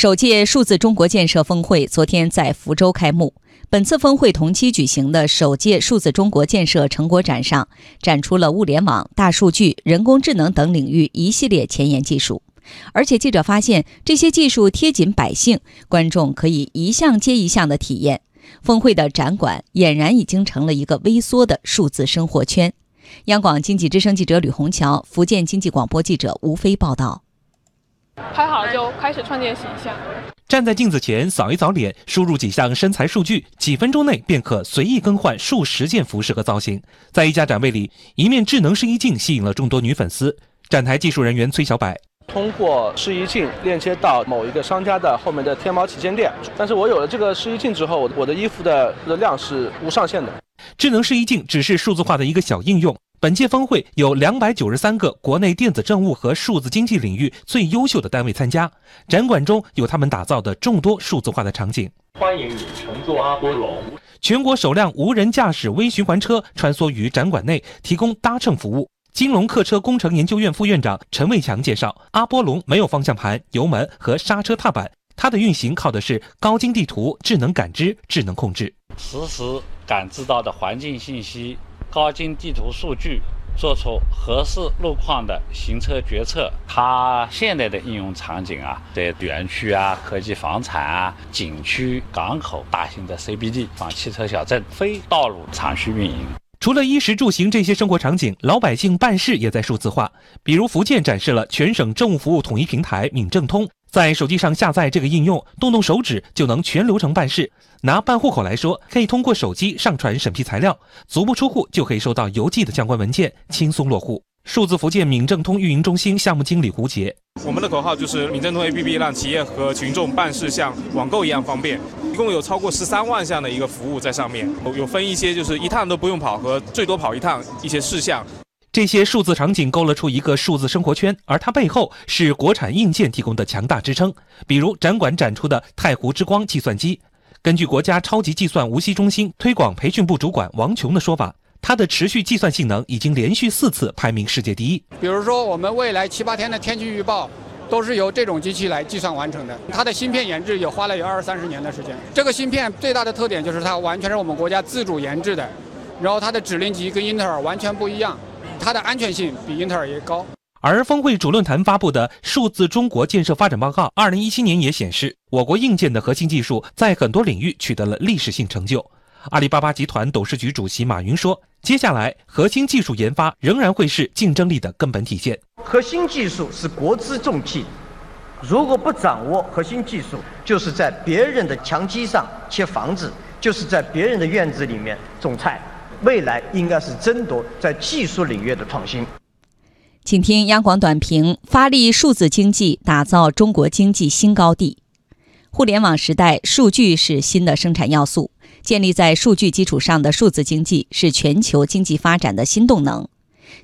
首届数字中国建设峰会昨天在福州开幕。本次峰会同期举行的首届数字中国建设成果展上，展出了物联网、大数据、人工智能等领域一系列前沿技术。而且，记者发现这些技术贴近百姓，观众可以一项接一项的体验。峰会的展馆俨然已经成了一个微缩的数字生活圈。央广经济之声记者吕红桥，福建经济广播记者吴飞报道。拍好了就开始创建形象。站在镜子前扫一扫脸，输入几项身材数据，几分钟内便可随意更换数十件服饰和造型。在一家展位里，一面智能试衣镜吸引了众多女粉丝。展台技术人员崔小柏。通过试衣镜链接到某一个商家的后面的天猫旗舰店，但是我有了这个试衣镜之后，我的衣服的量是无上限的。智能试衣镜只是数字化的一个小应用。本届峰会有两百九十三个国内电子政务和数字经济领域最优秀的单位参加，展馆中有他们打造的众多数字化的场景。欢迎你乘坐阿波龙，全国首辆无人驾驶微循环车穿梭于展馆内，提供搭乘服务。金龙客车工程研究院副院长陈卫强介绍，阿波龙没有方向盘、油门和刹车踏板，它的运行靠的是高精地图、智能感知、智能控制，实时感知到的环境信息。高精地图数据，做出合适路况的行车决策。它现在的应用场景啊，在园区啊、科技房产啊、景区、港口、大型的 CBD、仿汽车小镇、非道路厂区运营。除了衣食住行这些生活场景，老百姓办事也在数字化。比如福建展示了全省政务服务统一平台“闽政通”。在手机上下载这个应用，动动手指就能全流程办事。拿办户口来说，可以通过手机上传审批材料，足不出户就可以收到邮寄的相关文件，轻松落户。数字福建闽政通运营中心项目经理胡杰：我们的口号就是闽政通 APP 让企业和群众办事像网购一样方便。一共有超过十三万项的一个服务在上面，有分一些就是一趟都不用跑和最多跑一趟一些事项。这些数字场景勾勒出一个数字生活圈，而它背后是国产硬件提供的强大支撑。比如展馆展出的太湖之光计算机，根据国家超级计算无锡中心推广培训部主管王琼的说法，它的持续计算性能已经连续四次排名世界第一。比如说，我们未来七八天的天气预报，都是由这种机器来计算完成的。它的芯片研制也花了有二三十年的时间。这个芯片最大的特点就是它完全是我们国家自主研制的，然后它的指令集跟英特尔完全不一样。它的安全性比英特尔也高。而峰会主论坛发布的《数字中国建设发展报告》二零一七年也显示，我国硬件的核心技术在很多领域取得了历史性成就。阿里巴巴集团董事局主席马云说：“接下来，核心技术研发仍然会是竞争力的根本体现。核心技术是国之重器，如果不掌握核心技术，就是在别人的墙基上砌房子，就是在别人的院子里面种菜。”未来应该是争夺在技术领域的创新。请听央广短评：发力数字经济，打造中国经济新高地。互联网时代，数据是新的生产要素。建立在数据基础上的数字经济是全球经济发展的新动能。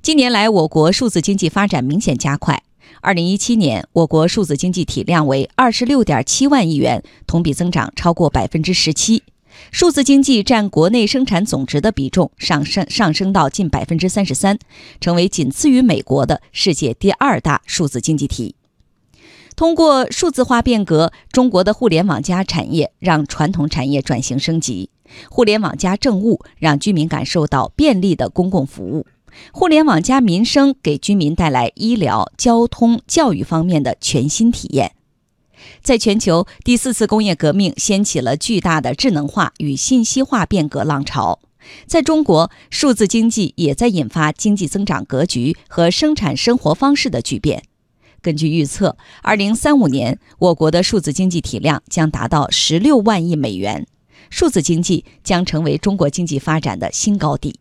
近年来，我国数字经济发展明显加快。二零一七年，我国数字经济体量为二十六点七万亿元，同比增长超过百分之十七。数字经济占国内生产总值的比重上升上升到近百分之三十三，成为仅次于美国的世界第二大数字经济体。通过数字化变革，中国的互联网加产业让传统产业转型升级；互联网加政务让居民感受到便利的公共服务；互联网加民生给居民带来医疗、交通、教育方面的全新体验。在全球，第四次工业革命掀起了巨大的智能化与信息化变革浪潮。在中国，数字经济也在引发经济增长格局和生产生活方式的巨变。根据预测，二零三五年，我国的数字经济体量将达到十六万亿美元，数字经济将成为中国经济发展的新高地。